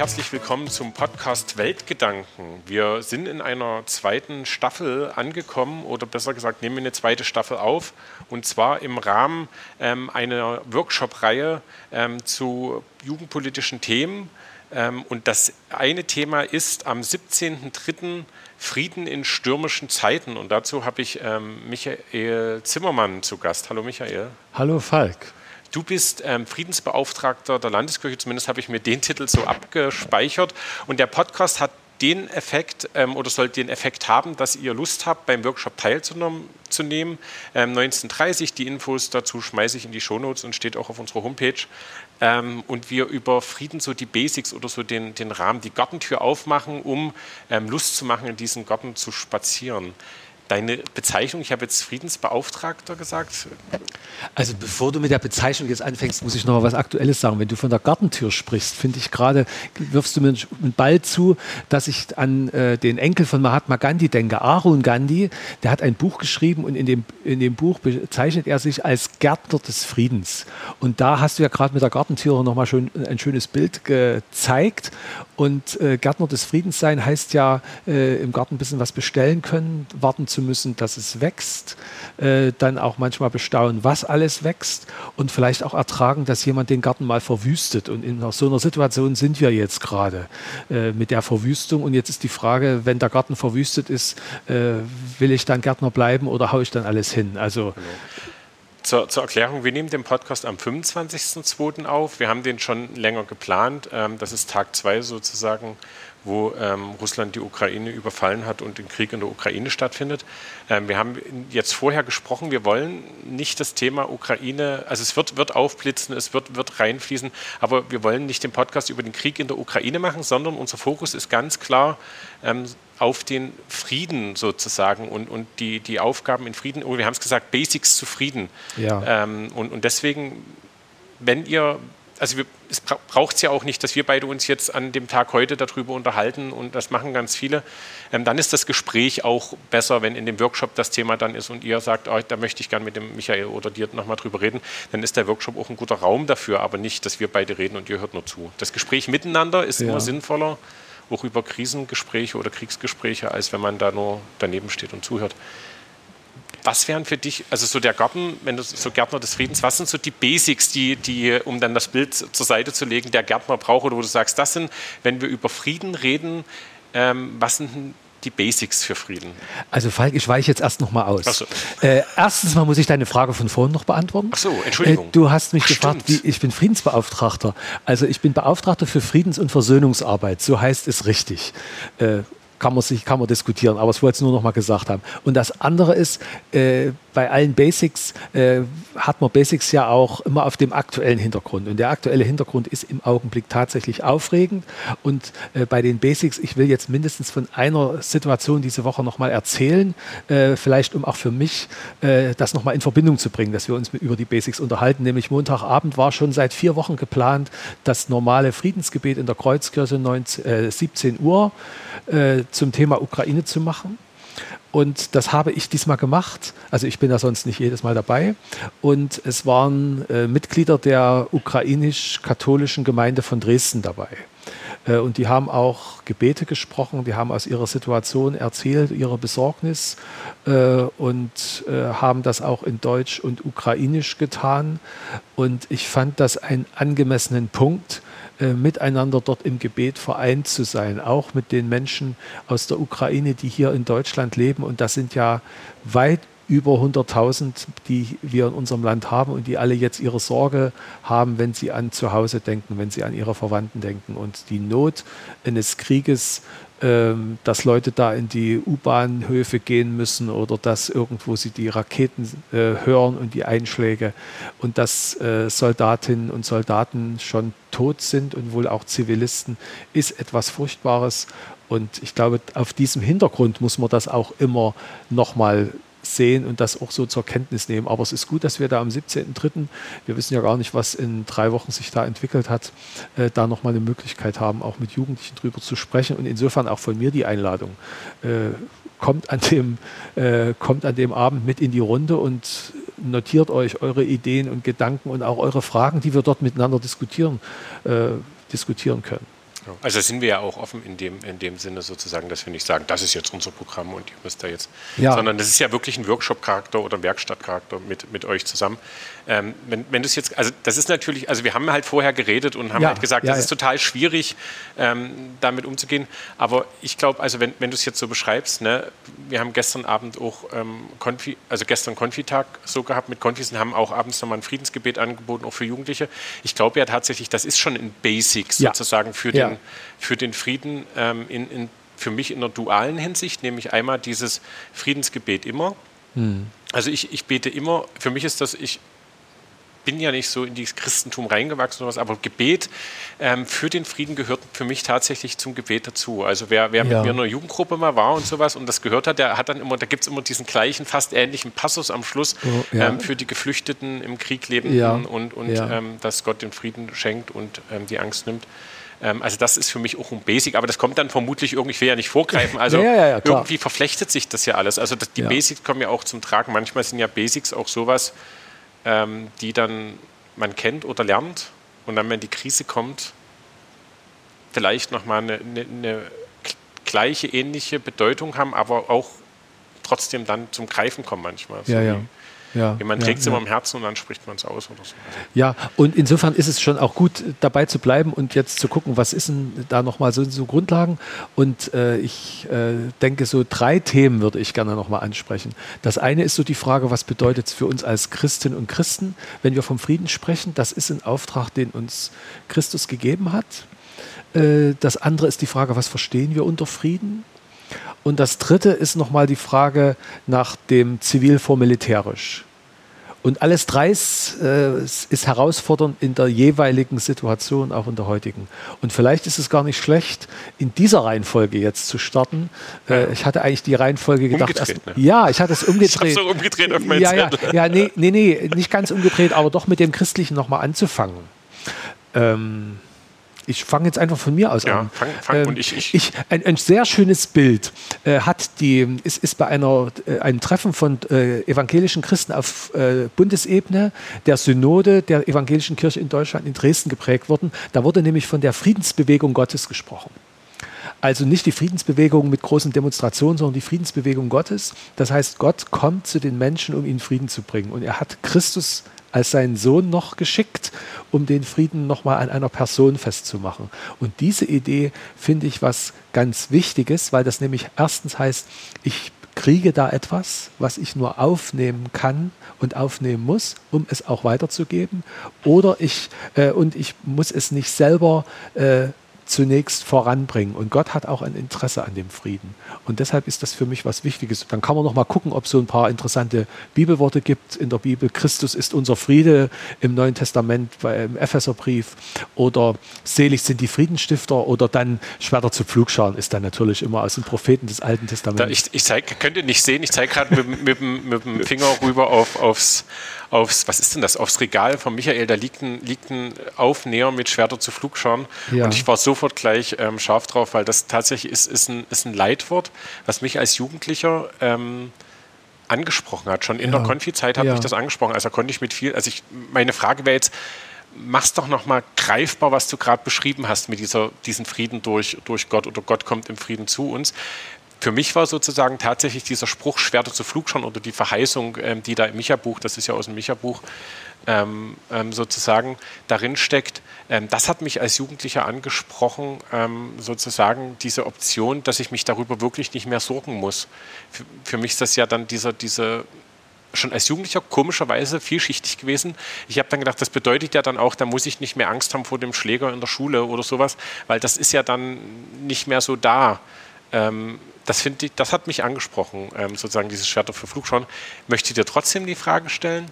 Herzlich willkommen zum Podcast Weltgedanken. Wir sind in einer zweiten Staffel angekommen oder besser gesagt nehmen wir eine zweite Staffel auf und zwar im Rahmen ähm, einer Workshop-Reihe ähm, zu jugendpolitischen Themen. Ähm, und das eine Thema ist am 17.03. Frieden in stürmischen Zeiten. Und dazu habe ich ähm, Michael Zimmermann zu Gast. Hallo Michael. Hallo Falk. Du bist ähm, Friedensbeauftragter der Landeskirche, zumindest habe ich mir den Titel so abgespeichert. Und der Podcast hat den Effekt ähm, oder soll den Effekt haben, dass ihr Lust habt, beim Workshop teilzunehmen. Ähm, 1930, die Infos dazu schmeiße ich in die Shownotes und steht auch auf unserer Homepage. Ähm, und wir über Frieden so die Basics oder so den, den Rahmen, die Gartentür aufmachen, um ähm, Lust zu machen, in diesen Garten zu spazieren. Deine Bezeichnung, ich habe jetzt Friedensbeauftragter gesagt. Also bevor du mit der Bezeichnung jetzt anfängst, muss ich noch mal was Aktuelles sagen. Wenn du von der Gartentür sprichst, finde ich gerade, wirfst du mir einen Ball zu, dass ich an äh, den Enkel von Mahatma Gandhi denke, Arun Gandhi. Der hat ein Buch geschrieben und in dem, in dem Buch bezeichnet er sich als Gärtner des Friedens. Und da hast du ja gerade mit der Gartentür noch mal schön ein schönes Bild gezeigt. Und äh, Gärtner des Friedens sein heißt ja äh, im Garten ein bisschen was bestellen können, warten zu müssen, dass es wächst, äh, dann auch manchmal bestaunen, was alles wächst und vielleicht auch ertragen, dass jemand den Garten mal verwüstet. Und in so einer Situation sind wir jetzt gerade äh, mit der Verwüstung. Und jetzt ist die Frage, wenn der Garten verwüstet ist, äh, will ich dann Gärtner bleiben oder haue ich dann alles hin? Also genau. Zur, zur, Erklärung, wir nehmen den Podcast am 25.02. auf. Wir haben den schon länger geplant. Ähm, das ist Tag 2 sozusagen wo ähm, Russland die Ukraine überfallen hat und der Krieg in der Ukraine stattfindet. Ähm, wir haben jetzt vorher gesprochen, wir wollen nicht das Thema Ukraine, also es wird, wird aufblitzen, es wird, wird reinfließen, aber wir wollen nicht den Podcast über den Krieg in der Ukraine machen, sondern unser Fokus ist ganz klar ähm, auf den Frieden sozusagen und, und die, die Aufgaben in Frieden, oder wir haben es gesagt, Basics zu Frieden. Ja. Ähm, und, und deswegen, wenn ihr also wir, es braucht es ja auch nicht, dass wir beide uns jetzt an dem Tag heute darüber unterhalten und das machen ganz viele. Ähm, dann ist das Gespräch auch besser, wenn in dem Workshop das Thema dann ist und ihr sagt, oh, da möchte ich gerne mit dem Michael oder dir nochmal drüber reden, dann ist der Workshop auch ein guter Raum dafür, aber nicht, dass wir beide reden und ihr hört nur zu. Das Gespräch miteinander ist ja. immer sinnvoller, auch über Krisengespräche oder Kriegsgespräche, als wenn man da nur daneben steht und zuhört. Was wären für dich, also so der Garten, wenn du so Gärtner des Friedens, was sind so die Basics, die, die, um dann das Bild zur Seite zu legen, der Gärtner braucht oder wo du sagst, das sind, wenn wir über Frieden reden, ähm, was sind die Basics für Frieden? Also Falk, ich weiche jetzt erst noch mal aus. So. Äh, erstens mal muss ich deine Frage von vorhin noch beantworten. Ach so, Entschuldigung. Äh, du hast mich Ach, gefragt, wie, ich bin Friedensbeauftragter. Also ich bin Beauftragter für Friedens- und Versöhnungsarbeit. So heißt es richtig. Äh, kann man sich kann man diskutieren, aber es wollte es nur noch mal gesagt haben. Und das andere ist, äh, bei allen Basics äh, hat man Basics ja auch immer auf dem aktuellen Hintergrund. Und der aktuelle Hintergrund ist im Augenblick tatsächlich aufregend. Und äh, bei den Basics, ich will jetzt mindestens von einer Situation diese Woche nochmal erzählen, äh, vielleicht um auch für mich äh, das nochmal in Verbindung zu bringen, dass wir uns über die Basics unterhalten. Nämlich Montagabend war schon seit vier Wochen geplant, das normale Friedensgebet in der Kreuzkirche 19, 17 äh, Uhr äh, zum Thema Ukraine zu machen. Und das habe ich diesmal gemacht. Also ich bin da sonst nicht jedes Mal dabei. Und es waren äh, Mitglieder der ukrainisch-katholischen Gemeinde von Dresden dabei. Äh, und die haben auch Gebete gesprochen, die haben aus ihrer Situation erzählt, ihre Besorgnis äh, und äh, haben das auch in Deutsch und Ukrainisch getan. Und ich fand das einen angemessenen Punkt, äh, miteinander dort im Gebet vereint zu sein, auch mit den Menschen aus der Ukraine, die hier in Deutschland leben. Und das sind ja weit über 100.000, die wir in unserem Land haben und die alle jetzt ihre Sorge haben, wenn sie an zu Hause denken, wenn sie an ihre Verwandten denken. Und die Not eines Krieges dass Leute da in die U-Bahnhöfe gehen müssen oder dass irgendwo sie die Raketen äh, hören und die Einschläge und dass äh, Soldatinnen und Soldaten schon tot sind und wohl auch Zivilisten, ist etwas Furchtbares. Und ich glaube, auf diesem Hintergrund muss man das auch immer nochmal sehen und das auch so zur Kenntnis nehmen. Aber es ist gut, dass wir da am 17.03., wir wissen ja gar nicht, was in drei Wochen sich da entwickelt hat, äh, da nochmal eine Möglichkeit haben, auch mit Jugendlichen drüber zu sprechen. Und insofern auch von mir die Einladung. Äh, kommt, an dem, äh, kommt an dem Abend mit in die Runde und notiert euch eure Ideen und Gedanken und auch eure Fragen, die wir dort miteinander diskutieren, äh, diskutieren können. Also sind wir ja auch offen in dem, in dem Sinne sozusagen, dass wir nicht sagen, das ist jetzt unser Programm und ihr müsst da jetzt, ja. sondern das ist ja wirklich ein Workshop-Charakter oder Werkstattcharakter mit, mit euch zusammen. Ähm, wenn, wenn du es jetzt, also das ist natürlich, also wir haben halt vorher geredet und haben ja. halt gesagt, ja, das ist total schwierig, ähm, damit umzugehen. Aber ich glaube, also wenn, wenn du es jetzt so beschreibst, ne, wir haben gestern Abend auch ähm, Konfi, also gestern Konfitag so gehabt mit Konfis und haben auch abends nochmal ein Friedensgebet angeboten, auch für Jugendliche. Ich glaube ja tatsächlich, das ist schon ein Basic sozusagen für den für den Frieden ähm, in, in, für mich in einer dualen Hinsicht, nämlich einmal dieses Friedensgebet immer. Mhm. Also ich, ich bete immer, für mich ist das, ich bin ja nicht so in dieses Christentum reingewachsen oder was, aber Gebet ähm, für den Frieden gehört für mich tatsächlich zum Gebet dazu. Also wer, wer ja. mit mir in einer Jugendgruppe mal war und sowas und das gehört hat, der hat dann immer, da gibt es immer diesen gleichen, fast ähnlichen Passus am Schluss oh, ja. ähm, für die Geflüchteten im Krieg lebenden ja. und, und ähm, dass Gott den Frieden schenkt und ähm, die Angst nimmt. Ähm, also das ist für mich auch ein Basic, aber das kommt dann vermutlich irgendwie, ich will ja nicht vorgreifen, also ja, ja, ja, irgendwie verflechtet sich das ja alles. Also die Basics kommen ja auch zum Tragen. Manchmal sind ja Basics auch sowas, ähm, die dann man kennt oder lernt und dann, wenn die Krise kommt, vielleicht nochmal eine, eine, eine gleiche, ähnliche Bedeutung haben, aber auch trotzdem dann zum Greifen kommen manchmal. Ja, so ja. Ja, man trägt es ja, immer im Herzen und dann spricht man es aus oder so. Ja, und insofern ist es schon auch gut, dabei zu bleiben und jetzt zu gucken, was ist denn da nochmal so, so Grundlagen. Und äh, ich äh, denke, so drei Themen würde ich gerne nochmal ansprechen. Das eine ist so die Frage, was bedeutet es für uns als Christinnen und Christen, wenn wir vom Frieden sprechen? Das ist ein Auftrag, den uns Christus gegeben hat. Äh, das andere ist die Frage, was verstehen wir unter Frieden? Und das dritte ist nochmal die Frage nach dem Zivil vor militärisch. Und alles drei ist, äh, ist, herausfordernd in der jeweiligen Situation, auch in der heutigen. Und vielleicht ist es gar nicht schlecht, in dieser Reihenfolge jetzt zu starten. Äh, ich hatte eigentlich die Reihenfolge gedacht. Erst, ne? Ja, ich hatte es umgedreht. Ich so umgedreht auf meinen ja, ja, ja, nee, nee, nee, nicht ganz umgedreht, aber doch mit dem Christlichen nochmal anzufangen. Ähm, ich fange jetzt einfach von mir aus ja, an. Fang, fang ähm, und ich, ich. ich ein, ein, sehr schönes Bild äh, hat die, ist, ist bei einer, äh, einem Treffen von äh, evangelischen Christen auf äh, Bundesebene der Synode der evangelischen Kirche in Deutschland in Dresden geprägt worden. Da wurde nämlich von der Friedensbewegung Gottes gesprochen. Also nicht die Friedensbewegung mit großen Demonstrationen, sondern die Friedensbewegung Gottes. Das heißt, Gott kommt zu den Menschen, um ihnen Frieden zu bringen. Und er hat Christus als seinen Sohn noch geschickt, um den Frieden nochmal an einer Person festzumachen. Und diese Idee finde ich was ganz Wichtiges, weil das nämlich erstens heißt, ich kriege da etwas, was ich nur aufnehmen kann und aufnehmen muss, um es auch weiterzugeben. Oder ich, äh, und ich muss es nicht selber äh, zunächst voranbringen. Und Gott hat auch ein Interesse an dem Frieden. Und deshalb ist das für mich was Wichtiges. Dann kann man noch mal gucken, ob es so ein paar interessante Bibelworte gibt in der Bibel. Christus ist unser Friede im Neuen Testament, im Epheserbrief. Oder selig sind die Friedensstifter. Oder dann Schwerter zu Pflugscharen ist dann natürlich immer aus den Propheten des Alten Testaments. Da ich, ich zeig, könnt ihr nicht sehen, ich zeige gerade mit, mit, mit, dem Finger rüber auf, aufs aufs, was ist denn das, aufs Regal von Michael, da liegt ein, liegt ein Aufnäher mit Schwerter zu Flugscharen. Ja. Und ich war sofort gleich ähm, scharf drauf, weil das tatsächlich ist, ist, ein, ist ein Leitwort, was mich als Jugendlicher ähm, angesprochen hat. Schon in ja. der Konfi-Zeit hat ja. mich das angesprochen. Also konnte ich mit viel, also ich, meine Frage wäre jetzt, mach's doch nochmal greifbar, was du gerade beschrieben hast mit dieser, diesen Frieden durch, durch Gott oder Gott kommt im Frieden zu uns für mich war sozusagen tatsächlich dieser Spruch Schwerter zu Flugscharen oder die Verheißung, ähm, die da im Micha-Buch, das ist ja aus dem Micha-Buch, ähm, ähm, sozusagen darin steckt. Ähm, das hat mich als Jugendlicher angesprochen, ähm, sozusagen diese Option, dass ich mich darüber wirklich nicht mehr sorgen muss. Für, für mich ist das ja dann dieser, diese schon als Jugendlicher komischerweise vielschichtig gewesen. Ich habe dann gedacht, das bedeutet ja dann auch, da muss ich nicht mehr Angst haben vor dem Schläger in der Schule oder sowas, weil das ist ja dann nicht mehr so da. Ähm, das, ich, das hat mich angesprochen, ähm, sozusagen dieses Schwert für Flugschauen. Möchte dir trotzdem die Frage stellen,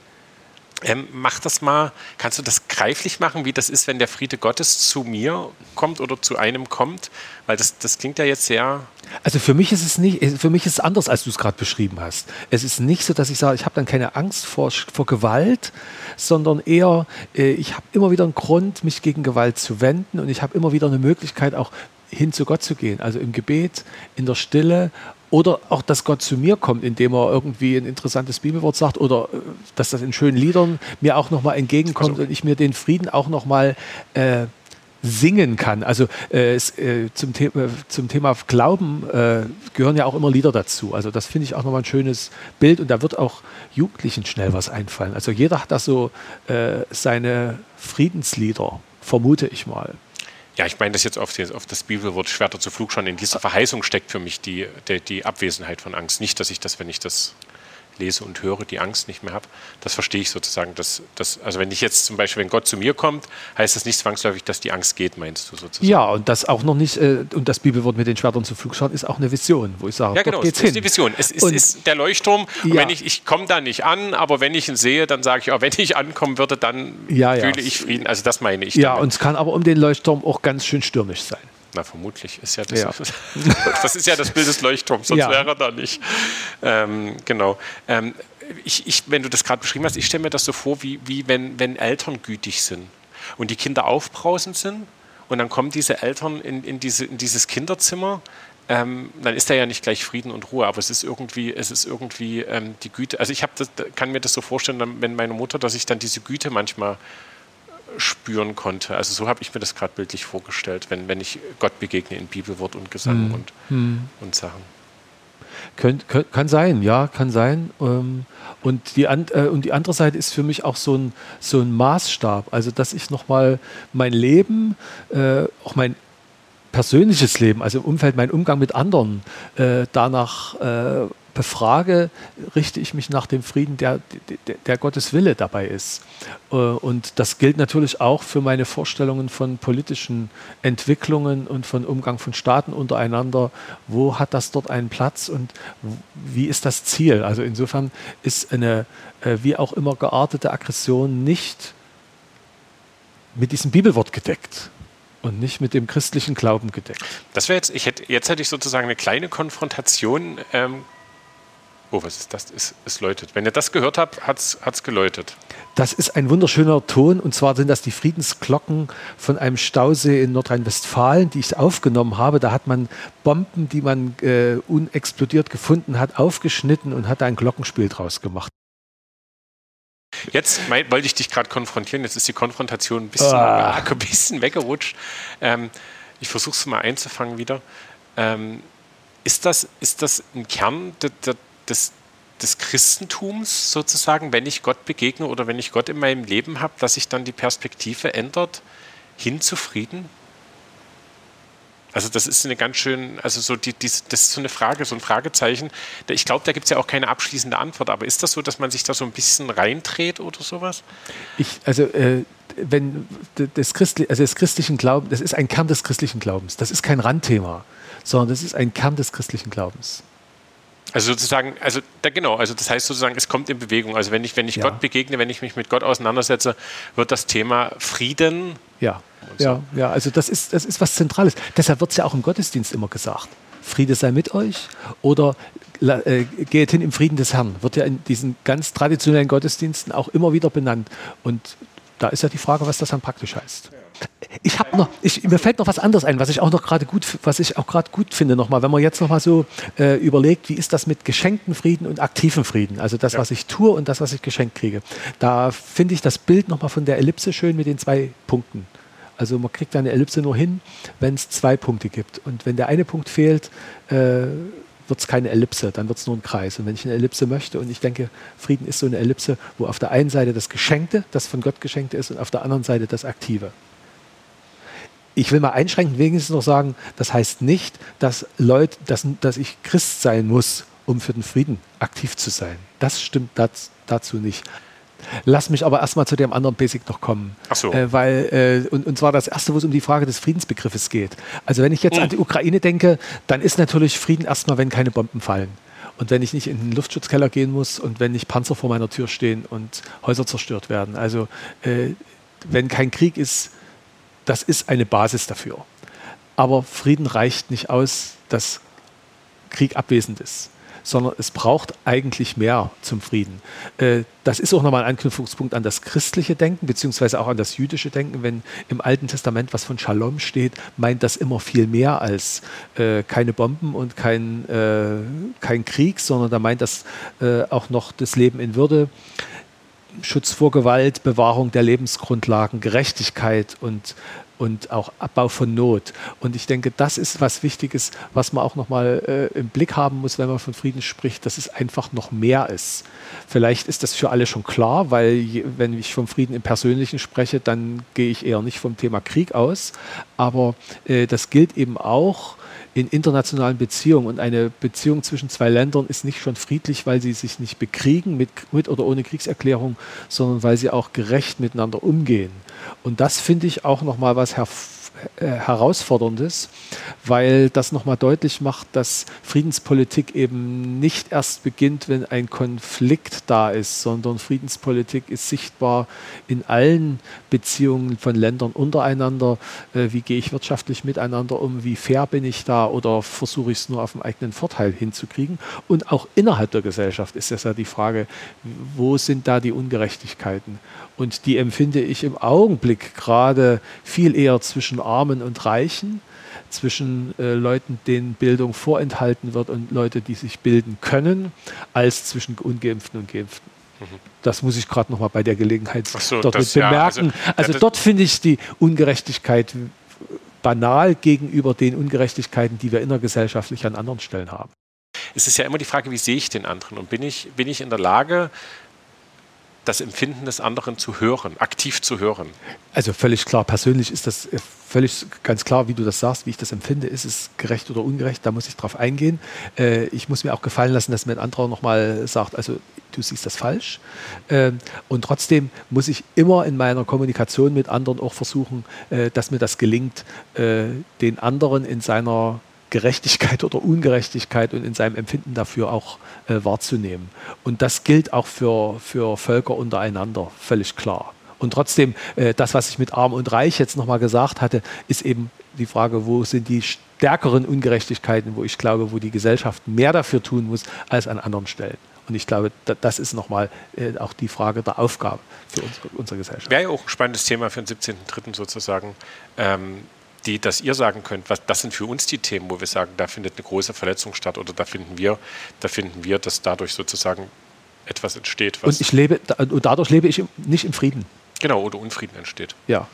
ähm, mach das mal, kannst du das greiflich machen, wie das ist, wenn der Friede Gottes zu mir kommt oder zu einem kommt? Weil das, das klingt ja jetzt sehr. Also für mich ist es nicht, für mich ist es anders, als du es gerade beschrieben hast. Es ist nicht so, dass ich sage, ich habe dann keine Angst vor, vor Gewalt, sondern eher, äh, ich habe immer wieder einen Grund, mich gegen Gewalt zu wenden und ich habe immer wieder eine Möglichkeit, auch hin zu Gott zu gehen, also im Gebet, in der Stille oder auch, dass Gott zu mir kommt, indem er irgendwie ein interessantes Bibelwort sagt oder äh, dass das in schönen Liedern mir auch nochmal entgegenkommt also. und ich mir den Frieden auch nochmal äh, singen kann. Also äh, äh, zum, The äh, zum Thema Glauben äh, gehören ja auch immer Lieder dazu. Also das finde ich auch nochmal ein schönes Bild und da wird auch Jugendlichen schnell was einfallen. Also jeder hat da so seine Friedenslieder, vermute ich mal. Ja, ich meine das jetzt auf, auf das Bibelwort Schwerter zu Flug schon. In dieser Verheißung steckt für mich die, die, die Abwesenheit von Angst. Nicht, dass ich das, wenn ich das lese und höre, die Angst nicht mehr habe. Das verstehe ich sozusagen. Dass, dass, also wenn ich jetzt zum Beispiel, wenn Gott zu mir kommt, heißt das nicht zwangsläufig, dass die Angst geht, meinst du sozusagen? Ja, und das auch noch nicht, äh, und das Bibelwort mit den Schwertern zu Flugschauen ist auch eine Vision, wo ich sage, ja, genau, geht's es ist die Vision. Es ist, ist der Leuchtturm. Ja. wenn ich, ich komme da nicht an, aber wenn ich ihn sehe, dann sage ich, auch wenn ich ankommen würde, dann ja. fühle ich Frieden. Also das meine ich. Ja, damit. und es kann aber um den Leuchtturm auch ganz schön stürmisch sein. Na, vermutlich ist ja das. Ja. das ist ja das Bild des Leuchtturms, sonst ja. wäre er da nicht. Ähm, genau. Ähm, ich, ich, wenn du das gerade beschrieben hast, ich stelle mir das so vor, wie, wie wenn, wenn Eltern gütig sind und die Kinder aufbrausend sind und dann kommen diese Eltern in, in, diese, in dieses Kinderzimmer, ähm, dann ist da ja nicht gleich Frieden und Ruhe, aber es ist irgendwie, es ist irgendwie ähm, die Güte. Also ich das, kann mir das so vorstellen, wenn meine Mutter, dass ich dann diese Güte manchmal spüren konnte. Also so habe ich mir das gerade bildlich vorgestellt, wenn, wenn ich Gott begegne in Bibelwort und Gesang hm. und, hm. und Sachen. Könnt, kann sein, ja, kann sein. Ähm, und, die, äh, und die andere Seite ist für mich auch so ein, so ein Maßstab. Also, dass ich nochmal mein Leben, äh, auch mein persönliches Leben, also im Umfeld, mein Umgang mit anderen, äh, danach befrage, richte ich mich nach dem Frieden, der, der, der, Gottes Wille dabei ist. Äh, und das gilt natürlich auch für meine Vorstellungen von politischen Entwicklungen und von Umgang von Staaten untereinander. Wo hat das dort einen Platz und wie ist das Ziel? Also insofern ist eine äh, wie auch immer geartete Aggression nicht mit diesem Bibelwort gedeckt und nicht mit dem christlichen Glauben gedeckt. Das wäre jetzt, ich hätte, jetzt hätte ich sozusagen eine kleine Konfrontation ähm, Oh, was ist das? Es, es läutet. Wenn ihr das gehört habt, hat es geläutet. Das ist ein wunderschöner Ton und zwar sind das die Friedensglocken von einem Stausee in Nordrhein-Westfalen, die ich aufgenommen habe. Da hat man Bomben, die man äh, unexplodiert gefunden hat, aufgeschnitten und hat ein Glockenspiel draus gemacht. Jetzt mein, wollte ich dich gerade konfrontieren. Jetzt ist die Konfrontation ein bisschen, ah. ein bisschen weggerutscht. Ähm, ich versuche es mal einzufangen wieder. Ähm, ist, das, ist das ein Kern der, der, des, des Christentums sozusagen, wenn ich Gott begegne oder wenn ich Gott in meinem Leben habe, dass sich dann die Perspektive ändert hin zu Frieden? Also das ist eine ganz schön, also so die, die, das ist so eine Frage, so ein Fragezeichen. Ich glaube, da gibt es ja auch keine abschließende Antwort, aber ist das so, dass man sich da so ein bisschen reindreht oder sowas? Ich, also äh, wenn das, Christli also das christlichen Glauben, das ist ein Kern des christlichen Glaubens. Das ist kein Randthema, sondern das ist ein Kern des christlichen Glaubens. Also sozusagen, also da, genau, also das heißt sozusagen, es kommt in Bewegung. Also wenn ich, wenn ich ja. Gott begegne, wenn ich mich mit Gott auseinandersetze, wird das Thema Frieden. Ja, so. ja, ja, also das ist, das ist was Zentrales. Deshalb wird es ja auch im Gottesdienst immer gesagt. Friede sei mit euch oder äh, geht hin im Frieden des Herrn. Wird ja in diesen ganz traditionellen Gottesdiensten auch immer wieder benannt. Und da ist ja die Frage, was das dann praktisch heißt. Ich habe noch, ich, mir fällt noch was anderes ein, was ich auch noch gerade gut, was ich auch gerade gut finde nochmal, wenn man jetzt nochmal so äh, überlegt, wie ist das mit geschenkten Frieden und aktiven Frieden, also das, ja. was ich tue und das, was ich geschenkt kriege. Da finde ich das Bild nochmal von der Ellipse schön mit den zwei Punkten. Also man kriegt eine Ellipse nur hin, wenn es zwei Punkte gibt. Und wenn der eine Punkt fehlt, äh, wird es keine Ellipse, dann wird es nur ein Kreis. Und wenn ich eine Ellipse möchte, und ich denke, Frieden ist so eine Ellipse, wo auf der einen Seite das Geschenkte, das von Gott Geschenkte ist, und auf der anderen Seite das Aktive. Ich will mal einschränkend wenigstens noch sagen, das heißt nicht, dass, Leute, dass, dass ich Christ sein muss, um für den Frieden aktiv zu sein. Das stimmt das, dazu nicht. Lass mich aber erstmal zu dem anderen Basic noch kommen. Ach so. Äh, weil, äh, und, und zwar das erste, wo es um die Frage des Friedensbegriffes geht. Also wenn ich jetzt hm. an die Ukraine denke, dann ist natürlich Frieden erstmal, wenn keine Bomben fallen. Und wenn ich nicht in den Luftschutzkeller gehen muss und wenn nicht Panzer vor meiner Tür stehen und Häuser zerstört werden. Also äh, wenn kein Krieg ist, das ist eine Basis dafür. Aber Frieden reicht nicht aus, dass Krieg abwesend ist, sondern es braucht eigentlich mehr zum Frieden. Äh, das ist auch nochmal ein Anknüpfungspunkt an das christliche Denken, beziehungsweise auch an das jüdische Denken. Wenn im Alten Testament was von Shalom steht, meint das immer viel mehr als äh, keine Bomben und kein, äh, kein Krieg, sondern da meint das auch noch das Leben in Würde Schutz vor Gewalt, Bewahrung der Lebensgrundlagen, Gerechtigkeit und, und auch Abbau von Not. Und ich denke, das ist was Wichtiges, was man auch nochmal äh, im Blick haben muss, wenn man von Frieden spricht, dass es einfach noch mehr ist. Vielleicht ist das für alle schon klar, weil je, wenn ich vom Frieden im Persönlichen spreche, dann gehe ich eher nicht vom Thema Krieg aus. Aber äh, das gilt eben auch in internationalen Beziehungen. Und eine Beziehung zwischen zwei Ländern ist nicht schon friedlich, weil sie sich nicht bekriegen mit, mit oder ohne Kriegserklärung, sondern weil sie auch gerecht miteinander umgehen. Und das finde ich auch nochmal was hervorragendes herausforderndes, weil das nochmal deutlich macht, dass Friedenspolitik eben nicht erst beginnt, wenn ein Konflikt da ist, sondern Friedenspolitik ist sichtbar in allen Beziehungen von Ländern untereinander. Äh, wie gehe ich wirtschaftlich miteinander um? Wie fair bin ich da? Oder versuche ich es nur auf den eigenen Vorteil hinzukriegen? Und auch innerhalb der Gesellschaft ist das ja die Frage, wo sind da die Ungerechtigkeiten? Und die empfinde ich im Augenblick gerade viel eher zwischen Armen und Reichen, zwischen äh, Leuten, denen Bildung vorenthalten wird und Leute, die sich bilden können, als zwischen Ungeimpften und Geimpften. Mhm. Das muss ich gerade noch mal bei der Gelegenheit so, dort das, bemerken. Ja, also, also dort finde ich die Ungerechtigkeit banal gegenüber den Ungerechtigkeiten, die wir innergesellschaftlich an anderen Stellen haben. Es ist ja immer die Frage, wie sehe ich den anderen? Und bin ich, bin ich in der Lage, das Empfinden des anderen zu hören, aktiv zu hören. Also völlig klar, persönlich ist das äh, völlig ganz klar, wie du das sagst, wie ich das empfinde. Ist es gerecht oder ungerecht? Da muss ich drauf eingehen. Äh, ich muss mir auch gefallen lassen, dass mir ein anderer nochmal sagt, also du siehst das falsch. Ähm, und trotzdem muss ich immer in meiner Kommunikation mit anderen auch versuchen, äh, dass mir das gelingt, den anderen in seiner Gerechtigkeit oder Ungerechtigkeit und in seinem Empfinden dafür auch äh, wahrzunehmen. Und das gilt auch für, für Völker untereinander, völlig klar. Und trotzdem, äh, das, was ich mit Arm und Reich jetzt nochmal gesagt hatte, ist eben die Frage, wo sind die stärkeren Ungerechtigkeiten, wo ich glaube, wo die Gesellschaft mehr dafür tun muss als an anderen Stellen. Und ich glaube, das ist nochmal äh, auch die Frage der Aufgabe für unsere, unsere Gesellschaft. Wäre ja auch ein spannendes Thema für den 17.03. sozusagen. Ähm, die, dass ihr sagen könnt, was, das sind für uns die Themen, wo wir sagen, da findet eine große Verletzung statt oder da finden wir, da finden wir, dass dadurch sozusagen etwas entsteht. und ich lebe, und dadurch lebe ich nicht im Frieden. Genau, oder Unfrieden entsteht. Ja.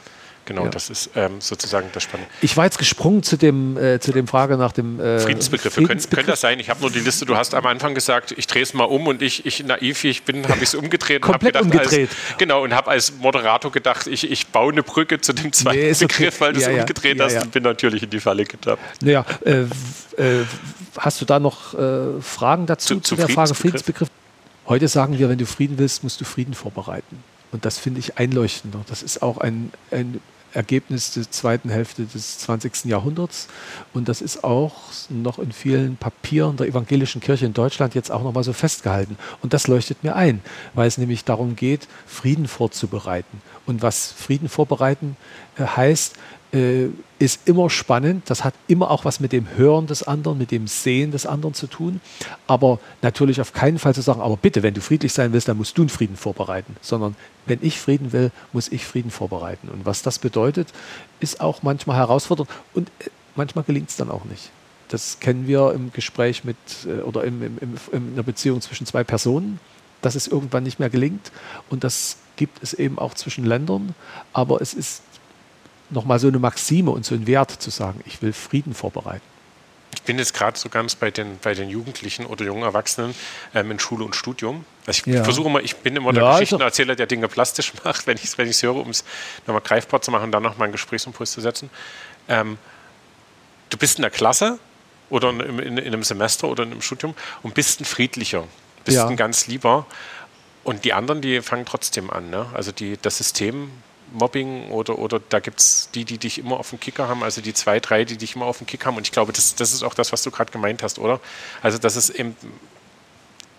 Genau, ja. das ist ähm, sozusagen das Spannende. Ich war jetzt gesprungen zu dem, äh, zu dem Frage nach dem äh, Friedensbegriff. Friedensbegriff. Können, können das sein? Ich habe nur die Liste. Du hast am Anfang gesagt, ich drehe es mal um und ich, ich naiv wie ich bin, habe ich es umgedreht. Komplett gedacht, umgedreht. Als, genau, und habe als Moderator gedacht, ich, ich baue eine Brücke zu dem zweiten nee, Begriff, okay. weil du es ja, umgedreht ja, hast und bin natürlich in die Falle getappt. Naja, äh, äh, hast du da noch äh, Fragen dazu zu, zu, zu der Frage Friedensbegriff? Heute sagen wir, wenn du Frieden willst, musst du Frieden vorbereiten. Und das finde ich einleuchtender. Das ist auch ein, ein Ergebnis der zweiten Hälfte des 20. Jahrhunderts. Und das ist auch noch in vielen Papieren der evangelischen Kirche in Deutschland jetzt auch nochmal so festgehalten. Und das leuchtet mir ein, weil es nämlich darum geht, Frieden vorzubereiten. Und was Frieden vorbereiten äh, heißt, äh, ist immer spannend. Das hat immer auch was mit dem Hören des anderen, mit dem Sehen des anderen zu tun. Aber natürlich auf keinen Fall zu sagen, aber bitte, wenn du friedlich sein willst, dann musst du einen Frieden vorbereiten. Sondern wenn ich Frieden will, muss ich Frieden vorbereiten. Und was das bedeutet, ist auch manchmal herausfordernd und äh, manchmal gelingt es dann auch nicht. Das kennen wir im Gespräch mit äh, oder im, im, im, in einer Beziehung zwischen zwei Personen, dass es irgendwann nicht mehr gelingt. Und das gibt es eben auch zwischen Ländern. Aber es ist nochmal so eine Maxime und so ein Wert zu sagen, ich will Frieden vorbereiten. Ich bin jetzt gerade so ganz bei den, bei den Jugendlichen oder jungen Erwachsenen ähm, in Schule und Studium. Also ich ja. versuche immer, ich bin immer der ja, also Geschichtenerzähler, der Dinge plastisch macht, wenn ich es wenn höre, um es nochmal greifbar zu machen und dann nochmal einen Gesprächsimpuls zu setzen. Ähm, du bist in der Klasse oder in, in, in, einem Semester oder in einem Studium und bist ein friedlicher, bist ja. ein ganz lieber. Und die anderen, die fangen trotzdem an. Ne? Also die, das System Mobbing oder, oder da gibt es die, die dich immer auf dem Kicker haben, also die zwei, drei, die dich immer auf dem Kick haben. Und ich glaube, das, das ist auch das, was du gerade gemeint hast, oder? Also, dass es eben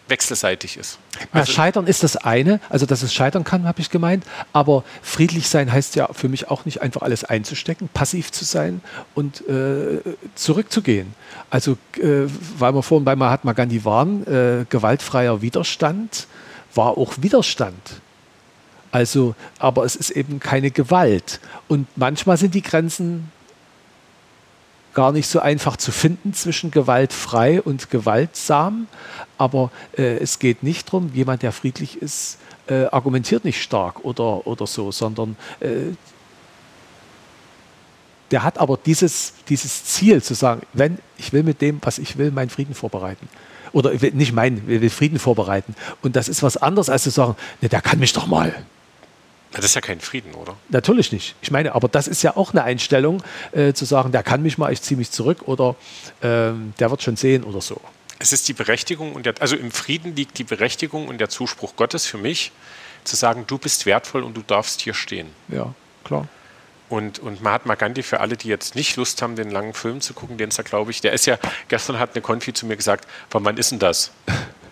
wechselseitig ist. Also ja, Scheitern ist das eine, also dass es scheitern kann, habe ich gemeint. Aber friedlich sein heißt ja für mich auch nicht einfach alles einzustecken, passiv zu sein und äh, zurückzugehen. Also, äh, weil wir vorhin bei Mahatma Gandhi waren, äh, gewaltfreier Widerstand war auch Widerstand. Also, aber es ist eben keine Gewalt. Und manchmal sind die Grenzen gar nicht so einfach zu finden zwischen gewaltfrei und gewaltsam. Aber äh, es geht nicht darum, jemand, der friedlich ist, äh, argumentiert nicht stark oder, oder so, sondern äh, der hat aber dieses, dieses Ziel zu sagen, wenn ich will mit dem, was ich will, meinen Frieden vorbereiten. Oder nicht meinen, will Frieden vorbereiten. Und das ist was anderes, als zu sagen, ne, der kann mich doch mal. Das ist ja kein Frieden, oder? Natürlich nicht. Ich meine, aber das ist ja auch eine Einstellung, äh, zu sagen, der kann mich mal, ich ziehe mich zurück oder äh, der wird schon sehen oder so. Es ist die Berechtigung und der, also im Frieden liegt die Berechtigung und der Zuspruch Gottes für mich, zu sagen, du bist wertvoll und du darfst hier stehen. Ja, klar. Und, und Mahatma Gandhi, für alle, die jetzt nicht Lust haben, den langen Film zu gucken, den ist da, glaube ich, der ist ja, gestern hat eine Konfi zu mir gesagt, wann ist denn das?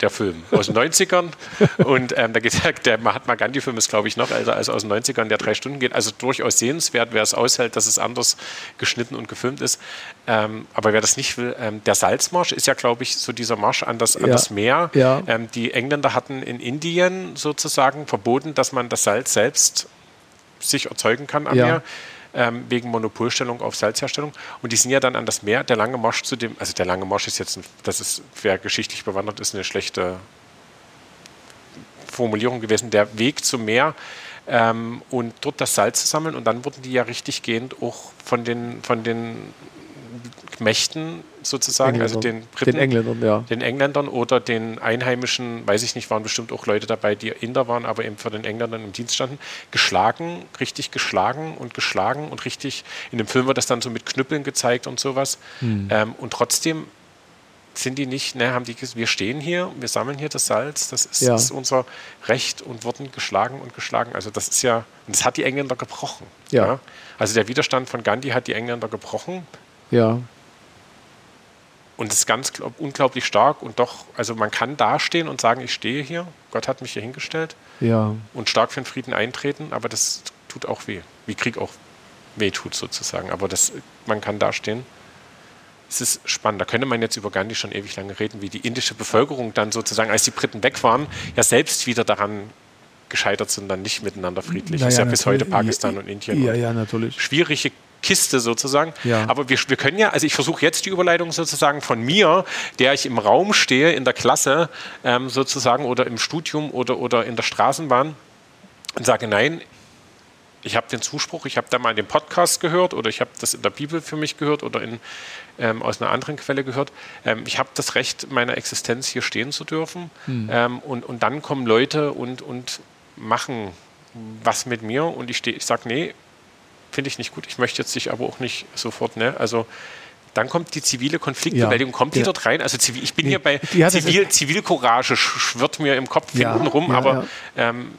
Der Film aus den 90ern. Und ähm, da geht der Mahatma Gandhi-Film ist, glaube ich, noch älter als aus den 90ern, der drei Stunden geht. Also durchaus sehenswert, wer es aushält, dass es anders geschnitten und gefilmt ist. Ähm, aber wer das nicht will, ähm, der Salzmarsch ist ja, glaube ich, so dieser Marsch an das, an ja. das Meer. Ja. Ähm, die Engländer hatten in Indien sozusagen verboten, dass man das Salz selbst sich erzeugen kann am ja. Meer. Ähm, wegen Monopolstellung auf Salzherstellung. Und die sind ja dann an das Meer. Der lange Marsch zu dem, also der lange Marsch ist jetzt, ein, das ist, wer geschichtlich bewandert ist, eine schlechte Formulierung gewesen. Der Weg zum Meer ähm, und dort das Salz zu sammeln. Und dann wurden die ja richtig gehend auch von den, von den Mächten sozusagen, also den Briten, den Engländern, ja. den Engländern oder den Einheimischen, weiß ich nicht, waren bestimmt auch Leute dabei, die Inder waren, aber eben für den Engländern im Dienst standen, geschlagen, richtig geschlagen und geschlagen und richtig, in dem Film wird das dann so mit Knüppeln gezeigt und sowas. Hm. Ähm, und trotzdem sind die nicht, ne, haben die, wir stehen hier, wir sammeln hier das Salz, das ist, ja. ist, unser Recht und wurden geschlagen und geschlagen. Also das ist ja, das hat die Engländer gebrochen. Ja. ja. Also der Widerstand von Gandhi hat die Engländer gebrochen. Ja und es ist ganz unglaublich stark und doch, also man kann dastehen und sagen, ich stehe hier, Gott hat mich hier hingestellt ja. und stark für den Frieden eintreten, aber das tut auch weh, wie Krieg auch weh tut sozusagen, aber das, man kann dastehen. Es ist spannend, da könnte man jetzt über Gandhi schon ewig lange reden, wie die indische Bevölkerung dann sozusagen, als die Briten weg waren, ja selbst wieder daran gescheitert sind, dann nicht miteinander friedlich. Naja, ist ja bis heute Pakistan und Indien. Ja, ja, natürlich. Schwierige Kiste sozusagen. Ja. Aber wir, wir können ja, also ich versuche jetzt die Überleitung sozusagen von mir, der ich im Raum stehe, in der Klasse ähm, sozusagen oder im Studium oder, oder in der Straßenbahn und sage, nein, ich habe den Zuspruch, ich habe da mal den Podcast gehört oder ich habe das in der Bibel für mich gehört oder in, ähm, aus einer anderen Quelle gehört. Ähm, ich habe das Recht meiner Existenz hier stehen zu dürfen. Hm. Ähm, und, und dann kommen Leute und, und machen was mit mir und ich, ich sage, nee, finde ich nicht gut. Ich möchte jetzt dich aber auch nicht sofort, ne? Also dann kommt die zivile Konfliktbewältigung, ja, kommt die ja. dort rein? Also ich bin nee, hier bei Zivil, Zivilcourage, schwirrt mir im Kopf ja, hinten rum, aber ähm,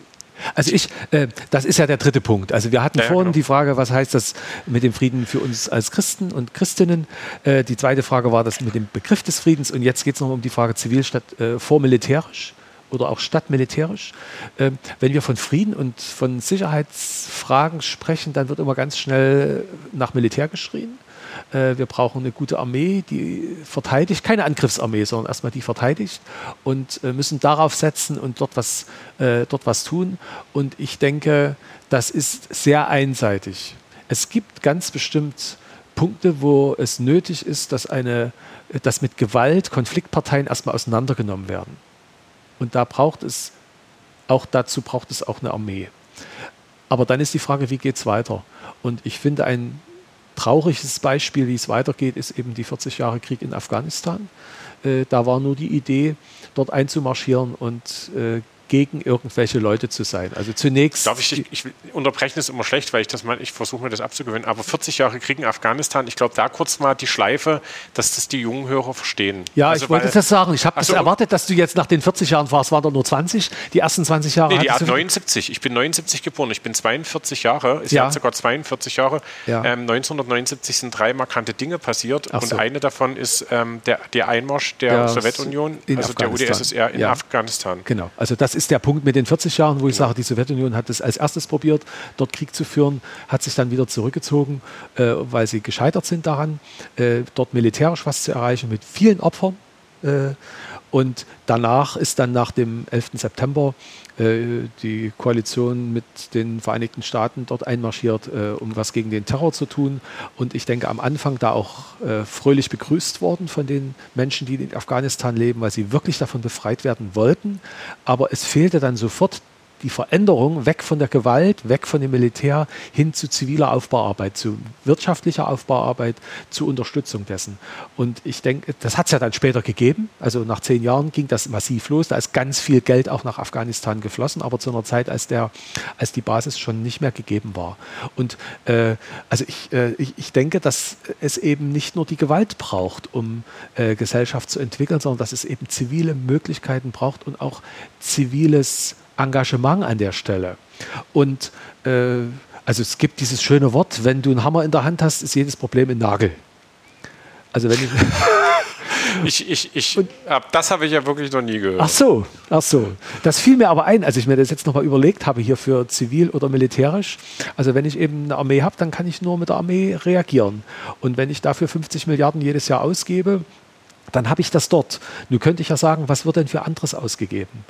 also ich, äh, das ist ja der dritte Punkt. Also wir hatten ja, vorhin genau. die Frage, was heißt das mit dem Frieden für uns als Christen und Christinnen? Äh, die zweite Frage war das mit dem Begriff des Friedens und jetzt geht es noch um die Frage zivil statt äh, vormilitärisch oder auch stadtmilitärisch. Ähm, wenn wir von Frieden und von Sicherheitsfragen sprechen, dann wird immer ganz schnell nach Militär geschrien. Äh, wir brauchen eine gute Armee, die verteidigt, keine Angriffsarmee, sondern erstmal die verteidigt und äh, müssen darauf setzen und dort was, äh, dort was tun. Und ich denke, das ist sehr einseitig. Es gibt ganz bestimmt Punkte, wo es nötig ist, dass, eine, dass mit Gewalt Konfliktparteien erstmal auseinandergenommen werden. Und da braucht es, auch dazu braucht es auch eine Armee. Aber dann ist die Frage, wie geht es weiter? Und ich finde, ein trauriges Beispiel, wie es weitergeht, ist eben die 40 Jahre Krieg in Afghanistan. Äh, da war nur die Idee, dort einzumarschieren und äh, gegen irgendwelche Leute zu sein. Also zunächst. Darf ich, ich unterbrechen ist immer schlecht, weil ich das mal, ich versuche mir das abzugewöhnen. Aber 40 Jahre Krieg in Afghanistan, ich glaube, da kurz mal die Schleife, dass das die jungen Hörer verstehen. Ja, also, ich wollte weil, das sagen. Ich habe so, erwartet, dass du jetzt nach den 40 Jahren warst, waren da nur 20. Die ersten 20 Jahre. Nee, die 79. Ich bin 79 geboren. Ich bin 42 Jahre. Ich ja. sogar 42 Jahre. Ja. Ähm, 1979 sind drei markante Dinge passiert. Ach und so. eine davon ist ähm, der, der Einmarsch der, der Sowjetunion, also der UdSSR in ja. Afghanistan. Genau. Also das ist der Punkt mit den 40 Jahren, wo ich sage, die Sowjetunion hat es als erstes probiert, dort Krieg zu führen, hat sich dann wieder zurückgezogen, äh, weil sie gescheitert sind daran, äh, dort militärisch was zu erreichen mit vielen Opfern. Äh, und danach ist dann nach dem 11. September äh, die Koalition mit den Vereinigten Staaten dort einmarschiert, äh, um was gegen den Terror zu tun. Und ich denke, am Anfang da auch äh, fröhlich begrüßt worden von den Menschen, die in Afghanistan leben, weil sie wirklich davon befreit werden wollten. Aber es fehlte dann sofort die Veränderung weg von der Gewalt, weg von dem Militär hin zu ziviler Aufbauarbeit, zu wirtschaftlicher Aufbauarbeit, zu Unterstützung dessen. Und ich denke, das hat es ja dann später gegeben. Also nach zehn Jahren ging das massiv los. Da ist ganz viel Geld auch nach Afghanistan geflossen, aber zu einer Zeit, als, der, als die Basis schon nicht mehr gegeben war. Und äh, also ich, äh, ich, ich denke, dass es eben nicht nur die Gewalt braucht, um äh, Gesellschaft zu entwickeln, sondern dass es eben zivile Möglichkeiten braucht und auch ziviles Engagement an der Stelle. Und äh, also es gibt dieses schöne Wort, wenn du einen Hammer in der Hand hast, ist jedes Problem ein Nagel. Also wenn ich ich, ich, ich, das habe ich ja wirklich noch nie gehört. Ach so, ach so. Das fiel mir aber ein, als ich mir das jetzt nochmal überlegt habe, hier für zivil oder militärisch. Also wenn ich eben eine Armee habe, dann kann ich nur mit der Armee reagieren. Und wenn ich dafür 50 Milliarden jedes Jahr ausgebe, dann habe ich das dort. Nun könnte ich ja sagen, was wird denn für anderes ausgegeben?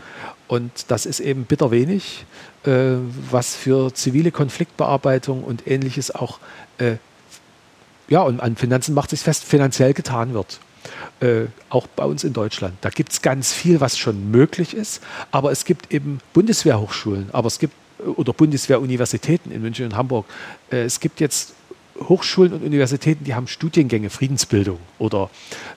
Und das ist eben bitter wenig, äh, was für zivile Konfliktbearbeitung und ähnliches auch, äh, ja, und an Finanzen macht sich fest, finanziell getan wird. Äh, auch bei uns in Deutschland. Da gibt es ganz viel, was schon möglich ist, aber es gibt eben Bundeswehrhochschulen, aber es gibt oder Bundeswehruniversitäten in München und Hamburg. Äh, es gibt jetzt Hochschulen und Universitäten, die haben Studiengänge Friedensbildung oder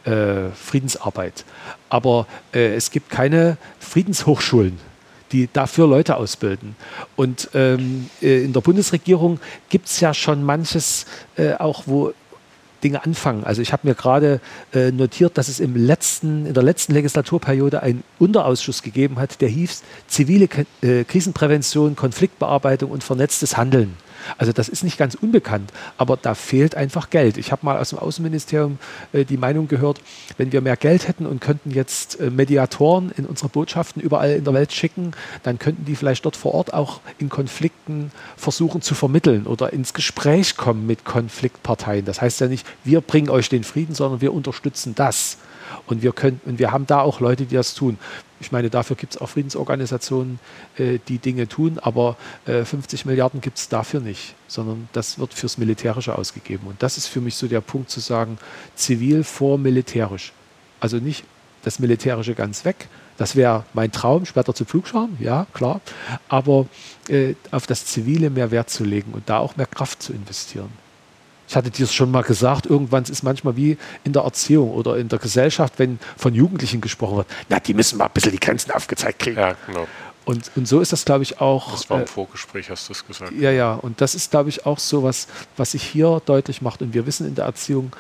äh, Friedensarbeit. Aber äh, es gibt keine Friedenshochschulen, die dafür Leute ausbilden. Und ähm, äh, in der Bundesregierung gibt es ja schon manches äh, auch, wo Dinge anfangen. Also ich habe mir gerade äh, notiert, dass es im letzten, in der letzten Legislaturperiode einen Unterausschuss gegeben hat, der hieß Zivile K äh, Krisenprävention, Konfliktbearbeitung und vernetztes Handeln. Also das ist nicht ganz unbekannt, aber da fehlt einfach Geld. Ich habe mal aus dem Außenministerium äh, die Meinung gehört, wenn wir mehr Geld hätten und könnten jetzt äh, Mediatoren in unsere Botschaften überall in der Welt schicken, dann könnten die vielleicht dort vor Ort auch in Konflikten versuchen zu vermitteln oder ins Gespräch kommen mit Konfliktparteien. Das heißt ja nicht, wir bringen euch den Frieden, sondern wir unterstützen das. Und wir, können, und wir haben da auch Leute, die das tun. Ich meine, dafür gibt es auch Friedensorganisationen, äh, die Dinge tun, aber äh, 50 Milliarden gibt es dafür nicht, sondern das wird fürs Militärische ausgegeben. Und das ist für mich so der Punkt zu sagen, zivil vor militärisch. Also nicht das Militärische ganz weg. Das wäre mein Traum, später zu Pflugscharen, ja, klar. Aber äh, auf das Zivile mehr Wert zu legen und da auch mehr Kraft zu investieren. Ich hatte dir es schon mal gesagt, irgendwann ist es manchmal wie in der Erziehung oder in der Gesellschaft, wenn von Jugendlichen gesprochen wird, na, die müssen mal ein bisschen die Grenzen aufgezeigt kriegen. Ja, genau. Und, und so ist das, glaube ich, auch. Das war im äh, Vorgespräch, hast du es gesagt. Ja, ja. Und das ist, glaube ich, auch so was, was sich hier deutlich macht. Und wir wissen in der Erziehung,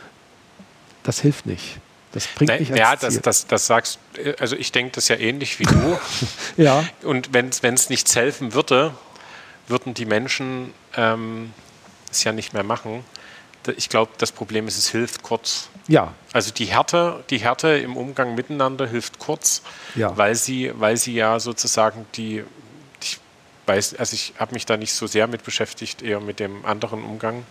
das hilft nicht. Das bringt Nein, nicht Ja, das, das, das sagst also ich denke das ja ähnlich wie du. ja. Und wenn es nichts helfen würde, würden die Menschen ähm, es ja nicht mehr machen ich glaube, das Problem ist, es hilft kurz. Ja. Also die Härte, die Härte im Umgang miteinander hilft kurz, ja. weil sie, weil sie ja sozusagen die, ich weiß, also ich habe mich da nicht so sehr mit beschäftigt, eher mit dem anderen Umgang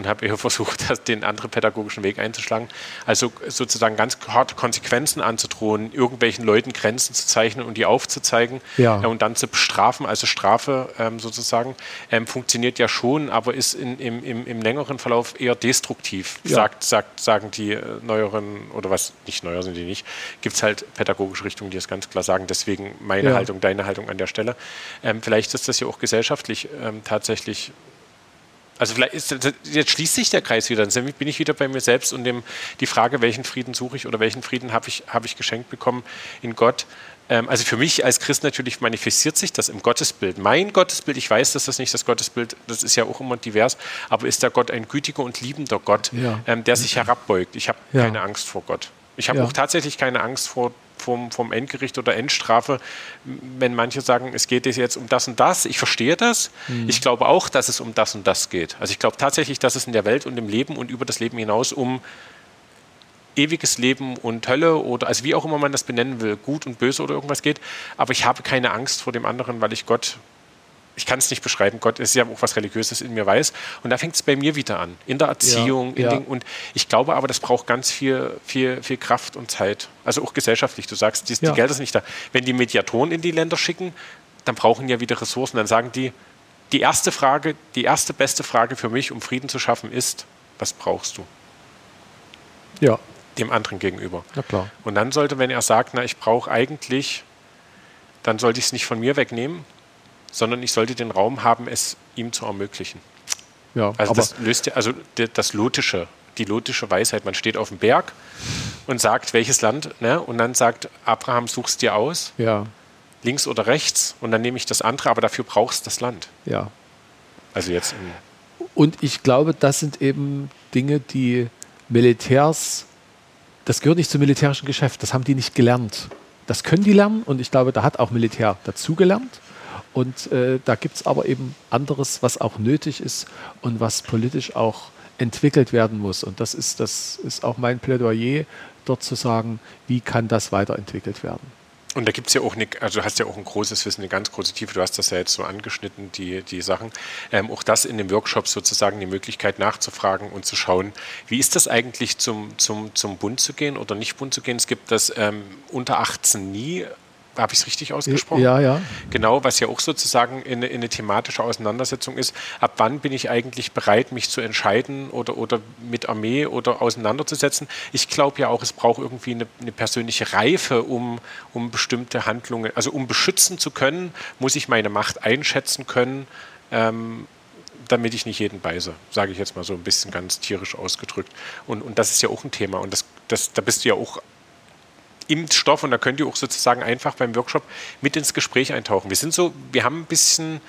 und habe eher versucht, den anderen pädagogischen Weg einzuschlagen. Also sozusagen ganz harte Konsequenzen anzudrohen, irgendwelchen Leuten Grenzen zu zeichnen und die aufzuzeigen ja. äh, und dann zu bestrafen. Also Strafe ähm, sozusagen ähm, funktioniert ja schon, aber ist in, im, im, im, längeren Verlauf eher destruktiv, ja. sagt, sagt, sagen die äh, neueren, oder was, nicht neuer sind die nicht, gibt es halt pädagogische Richtungen, die es ganz klar sagen. Deswegen meine ja. Haltung, deine Haltung an der Stelle. Ähm, vielleicht ist das ja auch gesellschaftlich tatsächlich also vielleicht ist, jetzt schließt sich der Kreis wieder. Dann bin ich wieder bei mir selbst und dem, die Frage, welchen Frieden suche ich oder welchen Frieden habe ich, hab ich geschenkt bekommen in Gott. Ähm, also für mich als Christ natürlich manifestiert sich das im Gottesbild. Mein Gottesbild, ich weiß, dass das nicht das Gottesbild, das ist ja auch immer divers, aber ist der Gott ein gütiger und liebender Gott, ja. ähm, der sich herabbeugt. Ich habe ja. keine Angst vor Gott. Ich habe ja. auch tatsächlich keine Angst vor vom, vom Endgericht oder Endstrafe, wenn manche sagen, es geht jetzt um das und das. Ich verstehe das. Mhm. Ich glaube auch, dass es um das und das geht. Also ich glaube tatsächlich, dass es in der Welt und im Leben und über das Leben hinaus um ewiges Leben und Hölle oder also wie auch immer man das benennen will, gut und böse oder irgendwas geht. Aber ich habe keine Angst vor dem anderen, weil ich Gott ich kann es nicht beschreiben. Gott ist ja auch was Religiöses in mir weiß. Und da fängt es bei mir wieder an. In der Erziehung. Ja, ja. Den, und ich glaube aber, das braucht ganz viel, viel, viel Kraft und Zeit. Also auch gesellschaftlich. Du sagst, die, ja. die Gelder sind nicht da. Wenn die Mediatoren in die Länder schicken, dann brauchen ja wieder Ressourcen. Dann sagen die, die erste Frage, die erste beste Frage für mich, um Frieden zu schaffen, ist, was brauchst du? Ja. Dem anderen gegenüber. Na klar. Und dann sollte, wenn er sagt, na, ich brauche eigentlich, dann sollte ich es nicht von mir wegnehmen, sondern ich sollte den Raum haben, es ihm zu ermöglichen. Ja, also das löst ja, also das Lotische, die lotische Weisheit. Man steht auf dem Berg und sagt, welches Land, ne? Und dann sagt Abraham, suchst dir aus. Ja. Links oder rechts und dann nehme ich das andere, aber dafür brauchst du das Land. Ja. Also jetzt. Und ich glaube, das sind eben Dinge, die Militärs, das gehört nicht zum militärischen Geschäft, das haben die nicht gelernt. Das können die lernen und ich glaube, da hat auch Militär dazugelernt. Und äh, da gibt es aber eben anderes, was auch nötig ist und was politisch auch entwickelt werden muss. Und das ist, das ist auch mein Plädoyer, dort zu sagen, wie kann das weiterentwickelt werden. Und da gibt es ja auch, eine, also du hast ja auch ein großes Wissen, eine ganz große Tiefe, du hast das ja jetzt so angeschnitten, die, die Sachen. Ähm, auch das in dem Workshop sozusagen die Möglichkeit nachzufragen und zu schauen, wie ist das eigentlich zum, zum, zum Bund zu gehen oder nicht Bund zu gehen? Es gibt das ähm, unter 18 nie habe ich es richtig ausgesprochen? Ja, ja. Genau, was ja auch sozusagen in, in, eine thematische Auseinandersetzung ist. Ab wann bin ich eigentlich bereit, mich zu entscheiden oder, oder mit Armee oder auseinanderzusetzen? Ich glaube ja auch, es braucht irgendwie eine, eine, persönliche Reife, um, um bestimmte Handlungen, also um beschützen zu können, muss ich meine Macht einschätzen können. Ähm, damit ich nicht jeden beiße, sage ich jetzt mal so ein bisschen ganz tierisch ausgedrückt. Und, und das ist ja auch ein Thema. Und das, das, da bist du ja auch im Stoff und da könnt ihr auch sozusagen einfach beim Workshop mit ins Gespräch eintauchen. Wir sind so, wir haben ein bisschen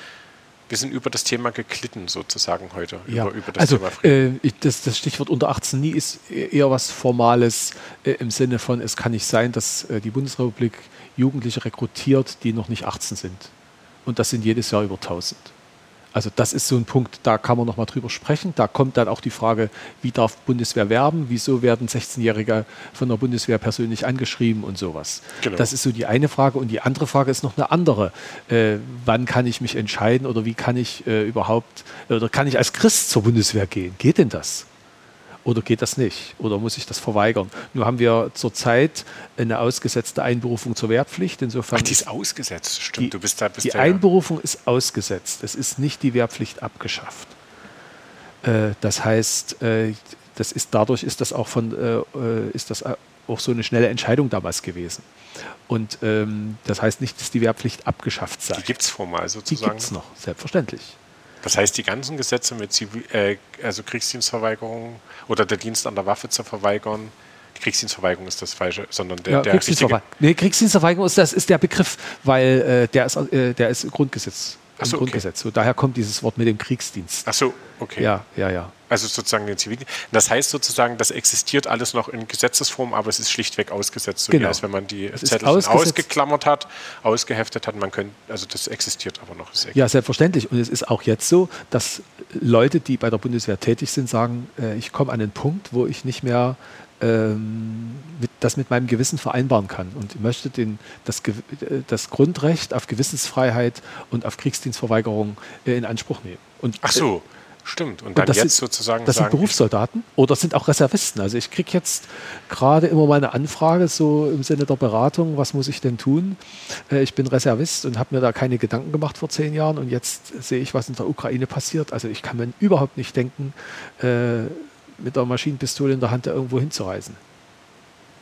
wir sind über das Thema geklitten sozusagen heute. Ja. Über, über das also äh, das, das, Stichwort unter 18 nie ist eher was Formales äh, im Sinne von, es kann nicht sein, dass äh, die Bundesrepublik Jugendliche rekrutiert, die noch nicht 18 sind. Und das sind jedes Jahr über 1000. Also das ist so ein Punkt, da kann man nochmal drüber sprechen. Da kommt dann auch die Frage, wie darf Bundeswehr werben? Wieso werden 16-Jährige von der Bundeswehr persönlich angeschrieben und sowas? Genau. Das ist so die eine Frage. Und die andere Frage ist noch eine andere. Äh, wann kann ich mich entscheiden oder wie kann ich äh, überhaupt, oder kann ich als Christ zur Bundeswehr gehen? Geht denn das? Oder geht das nicht? Oder muss ich das verweigern? Nur haben wir zurzeit eine ausgesetzte Einberufung zur Wehrpflicht. Insofern Ach, die ist ausgesetzt, stimmt. Die, du bist da, bist die Einberufung ist ausgesetzt. Es ist nicht die Wehrpflicht abgeschafft. Äh, das heißt, äh, das ist, dadurch ist das auch von, äh, ist das auch so eine schnelle Entscheidung damals gewesen. Und ähm, das heißt nicht, dass die Wehrpflicht abgeschafft sei. Die gibt es formal sozusagen. Die gibt es noch, selbstverständlich. Das heißt, die ganzen Gesetze mit Zivil äh, also Kriegsdienstverweigerung oder der Dienst an der Waffe zu verweigern, die Kriegsdienstverweigerung ist das falsche, sondern der, ja, der Kriegsdienstverweigerung. Nee, Kriegsdienstverweigerung ist, das ist der Begriff, weil äh, der, ist, äh, der ist Grundgesetz im so, Grundgesetz. Okay. So, daher kommt dieses Wort mit dem Kriegsdienst. Ach so, okay. Ja, ja, ja. Also sozusagen den Zivildienst. Das heißt sozusagen, das existiert alles noch in Gesetzesform, aber es ist schlichtweg ausgesetzt. So genau. als wenn man die Zettel ausgeklammert hat, ausgeheftet hat, man könnte, also das existiert aber noch. Ja, selbstverständlich. Und es ist auch jetzt so, dass Leute, die bei der Bundeswehr tätig sind, sagen, äh, ich komme an den Punkt, wo ich nicht mehr ähm, mit, das mit meinem Gewissen vereinbaren kann und möchte den, das, das Grundrecht auf Gewissensfreiheit und auf Kriegsdienstverweigerung äh, in Anspruch nehmen. Und, Ach so. Äh, Stimmt. Und dann und jetzt sind, sozusagen. Das sind Berufssoldaten oder sind auch Reservisten. Also ich kriege jetzt gerade immer meine Anfrage so im Sinne der Beratung, was muss ich denn tun? Äh, ich bin Reservist und habe mir da keine Gedanken gemacht vor zehn Jahren und jetzt sehe ich, was in der Ukraine passiert. Also ich kann mir überhaupt nicht denken, äh, mit der Maschinenpistole in der Hand da irgendwo hinzureisen.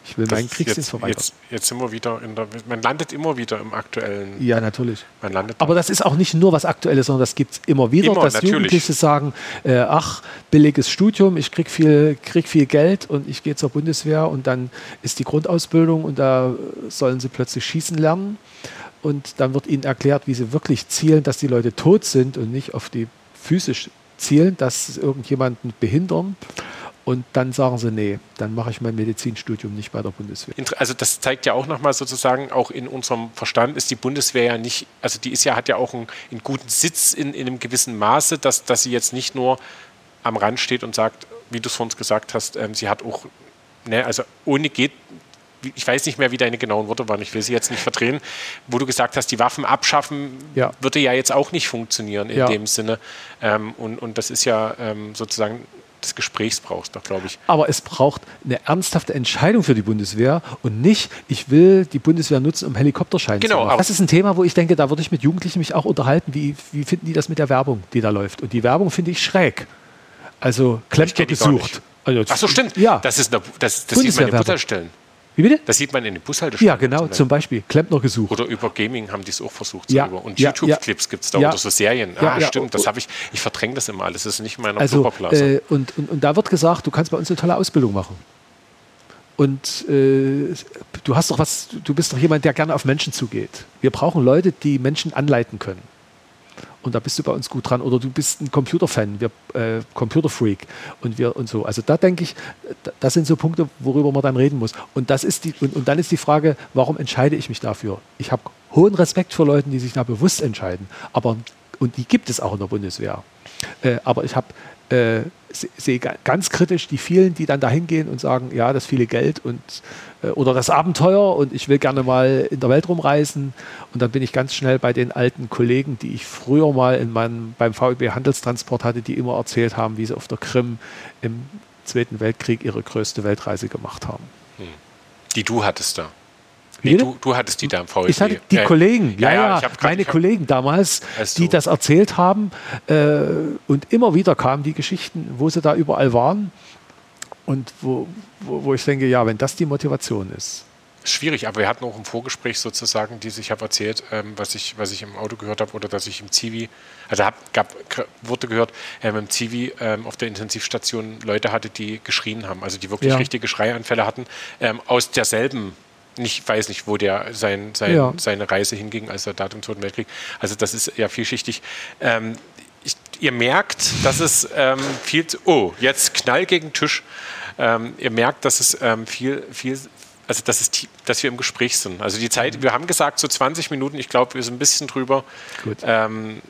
Ich will meinen Kriegsdienst verweigern. Jetzt, jetzt, sind wir wieder in der. Man landet immer wieder im aktuellen. Ja, natürlich. Man landet Aber das ist auch nicht nur was Aktuelles, sondern das gibt es immer wieder, immer, dass natürlich. Jugendliche sagen: äh, Ach, billiges Studium, ich krieg viel, krieg viel Geld und ich gehe zur Bundeswehr und dann ist die Grundausbildung und da sollen sie plötzlich schießen lernen. Und dann wird ihnen erklärt, wie sie wirklich zielen, dass die Leute tot sind und nicht auf die physisch zielen, dass irgendjemanden behindern. Und dann sagen sie, nee, dann mache ich mein Medizinstudium nicht bei der Bundeswehr. Also das zeigt ja auch nochmal sozusagen, auch in unserem Verstand ist die Bundeswehr ja nicht, also die ist ja, hat ja auch einen, einen guten Sitz in, in, einem gewissen Maße, dass, dass sie jetzt nicht nur am Rand steht und sagt, wie du es vorhin gesagt hast, ähm, sie hat auch, ne, also ohne geht, ich weiß nicht mehr, wie deine genauen Worte waren, ich will sie jetzt nicht verdrehen, wo du gesagt hast, die Waffen abschaffen ja. würde ja jetzt auch nicht funktionieren in ja. dem Sinne. Ähm, und, und das ist ja ähm, sozusagen des Gesprächs brauchst, doch, glaube ich. Aber es braucht eine ernsthafte Entscheidung für die Bundeswehr und nicht, ich will die Bundeswehr nutzen, um Helikopterschein genau, zu machen. Das ist ein Thema, wo ich denke, da würde ich mit Jugendlichen mich auch unterhalten. Wie, wie finden die das mit der Werbung, die da läuft? Und die Werbung finde ich schräg. Also Klempner gesucht. Also, Ach so, stimmt. Ja. Das ist, eine, das, das sieht man in Butterstellen. Wie bitte? Das sieht man in den Bushaltestellen. Ja, genau, zum Beispiel. Klempner gesucht. Oder über Gaming haben die es auch versucht. Ja, über. Und ja, YouTube-Clips ja. gibt es da Ja. oder so Serien. Ja, ah, stimmt, das habe ich. Ich verdränge das immer alles. Das ist nicht in meiner Also, äh, und, und, und da wird gesagt, du kannst bei uns eine tolle Ausbildung machen. Und äh, du hast doch was, du bist doch jemand, der gerne auf Menschen zugeht. Wir brauchen Leute, die Menschen anleiten können. Und da bist du bei uns gut dran. Oder du bist ein Computerfan, wir äh, Computerfreak und wir und so. Also da denke ich, da- das sind so Punkte, worüber man dann reden muss. Und das ist die, und, und dann ist die Frage, warum entscheide ich mich dafür? Ich habe hohen Respekt vor Leuten, die sich da bewusst entscheiden. Aber und die gibt es auch in der Bundeswehr. Äh, aber ich habe äh, sehe ga- ganz kritisch die vielen, die dann dahin gehen und sagen, ja, das viele Geld und äh, oder das Abenteuer und ich will gerne mal in der Welt rumreisen. Und dann bin ich ganz schnell bei den alten Kollegen, die ich früher mal in meinem, beim VEB Handelstransport hatte, die immer erzählt haben, wie sie auf der Krim im Zweiten Weltkrieg ihre größte Weltreise gemacht haben. die du hattest da. Nee, du, du hattest die da im VfB. Ich hatte die Ja, Kollegen, ja, ja, grad- meine hab- Kollegen damals, Also- die das erzählt haben. Äh, und immer wieder kamen die Geschichten, wo sie da überall waren. Und wo, wo, wo ich denke, ja, wenn das die Motivation ist. Schwierig, aber wir hatten auch im Vorgespräch sozusagen, die ich habe erzählt, ähm, was, ich, was ich im Auto gehört habe oder dass ich im Zivi, also hab, gab, wurde gehört, ähm, im Zivi ähm, auf der Intensivstation Leute hatte, die geschrien haben, also die wirklich Ja. richtige Schreianfälle hatten, ähm, aus derselben, ich weiß nicht, wo der sein, sein, Ja. seine Reise hinging, als Soldat im Zweiten Weltkrieg. Also das ist ja vielschichtig. Ähm, ich, ihr merkt, dass es ähm, viel, zu- oh, jetzt Knall gegen Tisch. Ähm, ihr merkt, dass es ähm, viel, viel, also dass, es, tie- dass wir im Gespräch sind. Also die Zeit, wir haben gesagt, so 20 Minuten, ich glaube, wir sind ein bisschen drüber. Gut. Ähm,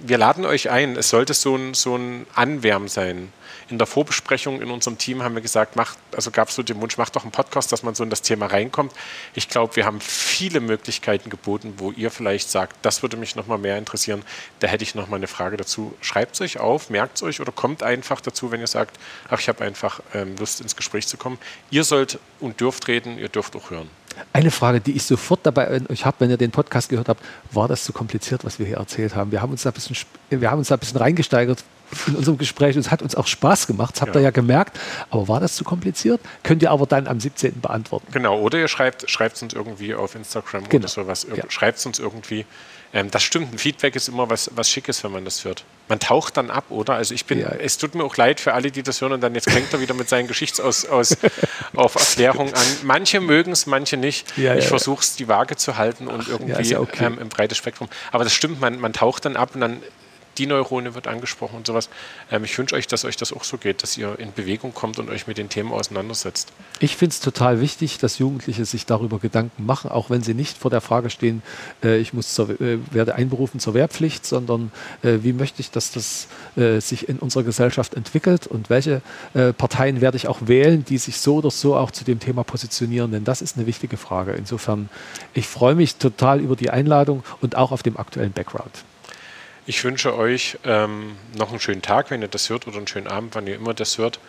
wir laden euch ein. Es sollte so ein, so ein Anwärmen sein. In der Vorbesprechung in unserem Team haben wir gesagt, macht, also gab es so den Wunsch, macht doch einen Podcast, dass man so in das Thema reinkommt. Ich glaube, wir haben viele Möglichkeiten geboten, wo ihr vielleicht sagt, das würde mich noch mal mehr interessieren. Da hätte ich noch mal eine Frage dazu. Schreibt es euch auf, merkt es euch oder kommt einfach dazu, wenn ihr sagt, ach, ich habe einfach ähm, Lust ins Gespräch zu kommen. Ihr sollt und dürft reden, ihr dürft auch hören. Eine Frage, die ich sofort dabei euch habe, wenn ihr den Podcast gehört habt, war das zu kompliziert, was wir hier erzählt haben? Wir haben uns da ein bisschen, wir haben uns da ein bisschen reingesteigert in unserem Gespräch und es hat uns auch Spaß gemacht, das habt ihr Ja. ja gemerkt. Aber war das zu kompliziert? Könnt ihr aber dann am 17. beantworten. Genau, oder ihr schreibt es uns irgendwie auf Instagram Genau. oder sowas. Ja. Schreibt es uns irgendwie. Ähm, das stimmt, ein Feedback ist immer was, was Schickes, wenn man das hört. Man taucht dann ab, oder? Also ich bin, Ja. es tut mir auch leid für alle, die das hören und dann jetzt fängt er wieder mit seinen Geschichtsaus aus, auf Erklärung an. Manche mögen es, manche nicht. Ja, ja, ich ja. versuche es, die Waage zu halten und irgendwie ja okay. ähm, im breites Spektrum. Aber das stimmt, man, man taucht dann ab und dann die Neurone wird angesprochen und sowas. Ähm, ich wünsche euch, dass euch das auch so geht, dass ihr in Bewegung kommt und euch mit den Themen auseinandersetzt. Ich finde es total wichtig, dass Jugendliche sich darüber Gedanken machen, auch wenn sie nicht vor der Frage stehen, äh, ich muss zur, äh, werde einberufen zur Wehrpflicht, sondern äh, wie möchte ich, dass das äh, sich in unserer Gesellschaft entwickelt und welche äh, Parteien werde ich auch wählen, die sich so oder so auch zu dem Thema positionieren, denn das ist eine wichtige Frage. Insofern, ich freue mich total über die Einladung und auch auf dem aktuellen Background. Ich wünsche euch ähm, noch einen schönen Tag, wenn ihr das hört, oder einen schönen Abend, wann ihr immer das hört.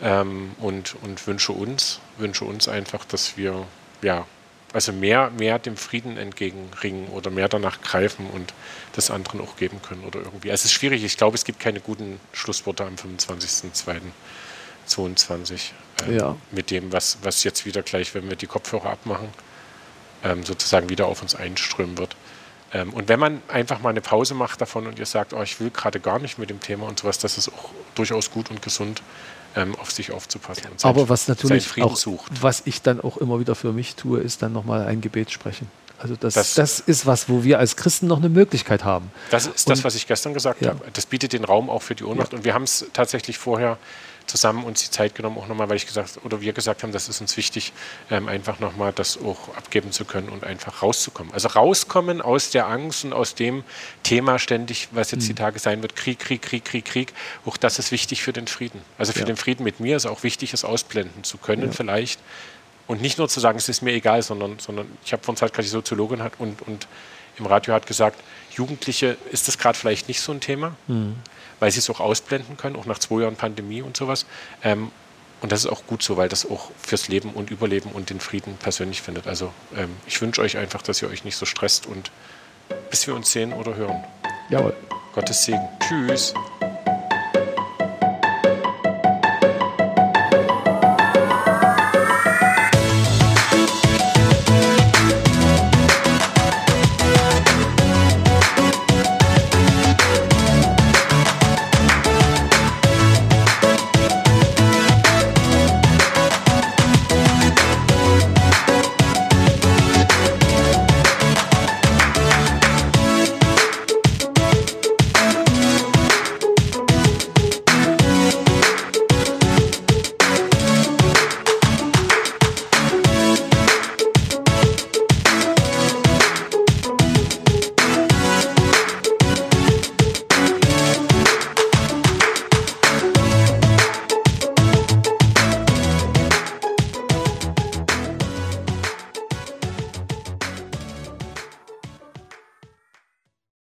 Ähm, und, und wünsche uns, wünsche uns einfach, dass wir ja, also mehr, mehr dem Frieden entgegenringen oder mehr danach greifen und das anderen auch geben können oder irgendwie. Also es ist schwierig, ich glaube, es gibt keine guten Schlussworte am 25.02.22 äh, Ja. mit dem, was, was jetzt wieder gleich, wenn wir die Kopfhörer abmachen, ähm, sozusagen wieder auf uns einströmen wird. Ähm, und wenn man einfach mal eine Pause macht davon und ihr sagt, oh, ich will gerade gar nicht mit dem Thema und sowas, das ist auch durchaus gut und gesund, ähm, auf sich aufzupassen. Und sein- Aber was natürlich auch, sucht. was ich dann auch immer wieder für mich tue, ist dann nochmal ein Gebet sprechen. Also das, Das- das, ist was, wo wir als Christen noch eine Möglichkeit haben. Das ist das, Und- was ich gestern gesagt Ja. habe. Das bietet den Raum auch für die Ohnmacht. Und wir haben es tatsächlich vorher zusammen uns die Zeit genommen, auch nochmal, weil ich gesagt oder wir gesagt haben, das ist uns wichtig, ähm, einfach nochmal das auch abgeben zu können und einfach rauszukommen. Also rauskommen aus der Angst und aus dem Thema ständig, was jetzt Mhm. die Tage sein wird, Krieg, Krieg, Krieg, Krieg, Krieg. Auch das ist wichtig für den Frieden. Also für Ja. den Frieden mit mir ist auch wichtig, es ausblenden zu können Ja. vielleicht. Und nicht nur zu sagen, es ist mir egal, sondern, sondern ich habe von Zeit gerade die Soziologin hat und, und im Radio hat gesagt, Jugendliche ist das gerade vielleicht nicht so ein Thema, weil sie es auch ausblenden können, auch nach zwei Jahren Pandemie und sowas. Ähm, und das ist auch gut so, weil das auch fürs Leben und Überleben und den Frieden persönlich findet. Also ähm, ich wünsche euch einfach, dass ihr euch nicht so stresst und bis wir uns sehen oder hören. Jawohl. Gottes Segen. Tschüss.